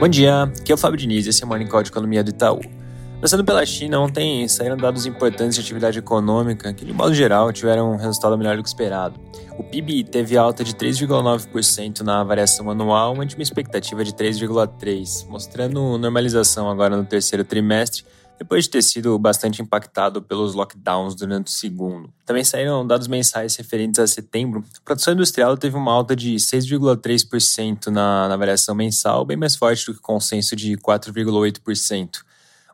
Bom dia, aqui é o Fábio Diniz e esse é o Morning Call de Economia do Itaú. Começando pela China, ontem saíram dados importantes de atividade econômica que, de modo geral, tiveram um resultado melhor do que esperado. O PIB teve alta de 3,9% na variação anual, ante uma expectativa de 3,3%, mostrando normalização agora no terceiro trimestre depois de ter sido bastante impactado pelos lockdowns durante o segundo. Também saíram dados mensais referentes a setembro. A produção industrial teve uma alta de 6,3% na, na variação mensal, bem mais forte do que o consenso de 4,8%.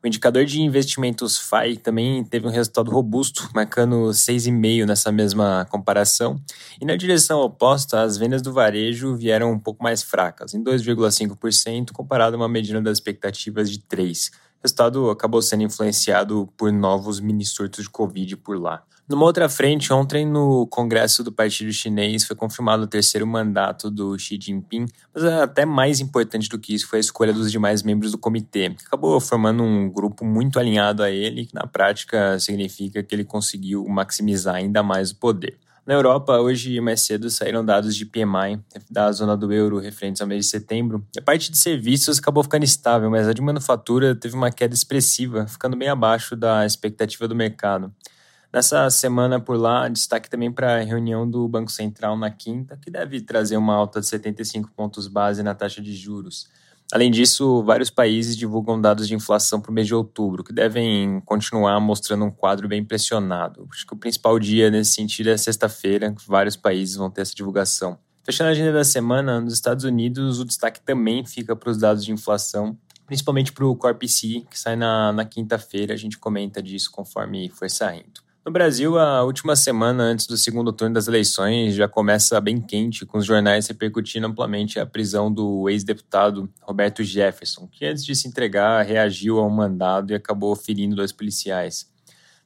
O indicador de investimentos FAI também teve um resultado robusto, marcando 6,5% nessa mesma comparação. E na direção oposta, as vendas do varejo vieram um pouco mais fracas, em 2,5%, comparado a uma medida das expectativas de 3%. O resultado acabou sendo influenciado por novos mini surtos de Covid por lá. Numa outra frente, ontem no Congresso do Partido Chinês foi confirmado o terceiro mandato do Xi Jinping, mas até mais importante do que isso foi a escolha dos demais membros do comitê, que acabou formando um grupo muito alinhado a ele, que na prática significa que ele conseguiu maximizar ainda mais o poder. Na Europa, hoje mais cedo saíram dados de PMI da zona do euro referentes ao mês de setembro. A parte de serviços acabou ficando estável, mas a de manufatura teve uma queda expressiva, ficando bem abaixo da expectativa do mercado. Nessa semana por lá, destaque também para a reunião do Banco Central na quinta, que deve trazer uma alta de 75 pontos base na taxa de juros. Além disso, vários países divulgam dados de inflação para o mês de outubro, que devem continuar mostrando um quadro bem pressionado. Acho que o principal dia nesse sentido é sexta-feira, que vários países vão ter essa divulgação. Fechando a agenda da semana, nos Estados Unidos, o destaque também fica para os dados de inflação, principalmente para o Corp que sai na, na quinta-feira. A gente comenta disso conforme for saindo. No Brasil, a última semana antes do segundo turno das eleições já começa bem quente, com os jornais repercutindo amplamente a prisão do ex-deputado Roberto Jefferson, que antes de se entregar reagiu ao mandado e acabou ferindo dois policiais.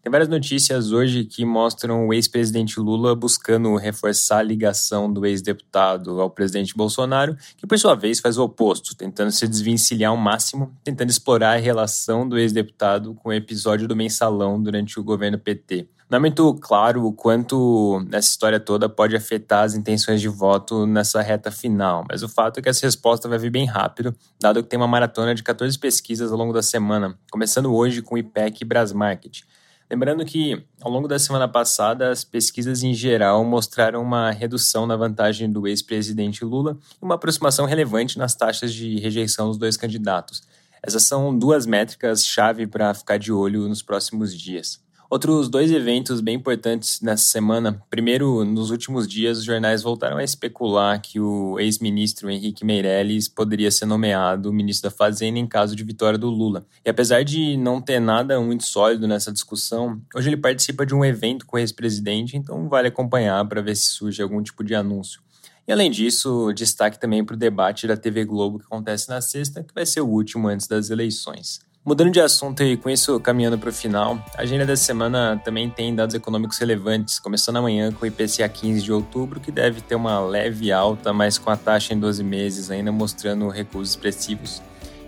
Tem várias notícias hoje que mostram o ex-presidente Lula buscando reforçar a ligação do ex-deputado ao presidente Bolsonaro, que por sua vez faz o oposto, tentando se desvencilhar ao máximo, tentando explorar a relação do ex-deputado com o episódio do mensalão durante o governo PT. Não é muito claro o quanto essa história toda pode afetar as intenções de voto nessa reta final, mas o fato é que essa resposta vai vir bem rápido, dado que tem uma maratona de 14 pesquisas ao longo da semana, começando hoje com o IPEC e Brasmarket. Lembrando que, ao longo da semana passada, as pesquisas em geral mostraram uma redução na vantagem do ex-presidente Lula e uma aproximação relevante nas taxas de rejeição dos dois candidatos. Essas são duas métricas-chave para ficar de olho nos próximos dias. Outros dois eventos bem importantes nessa semana. Primeiro, nos últimos dias, os jornais voltaram a especular que o ex-ministro Henrique Meirelles poderia ser nomeado ministro da Fazenda em caso de vitória do Lula. E apesar de não ter nada muito sólido nessa discussão, hoje ele participa de um evento com o ex-presidente, então vale acompanhar para ver se surge algum tipo de anúncio. E além disso, destaque também para o debate da TV Globo que acontece na sexta, que vai ser o último antes das eleições. Mudando de assunto e com isso caminhando para o final, a agenda dessa semana também tem dados econômicos relevantes, começando amanhã com o IPCA 15 de outubro, que deve ter uma leve alta, mas com a taxa em 12 meses ainda mostrando recuos expressivos.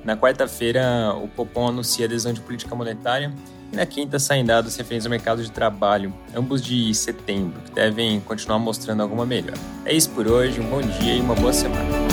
Na quarta-feira, o Copom anuncia adesão de política monetária e na quinta saem dados referentes ao mercado de trabalho, ambos de setembro, que devem continuar mostrando alguma melhora. É isso por hoje, um bom dia e uma boa semana.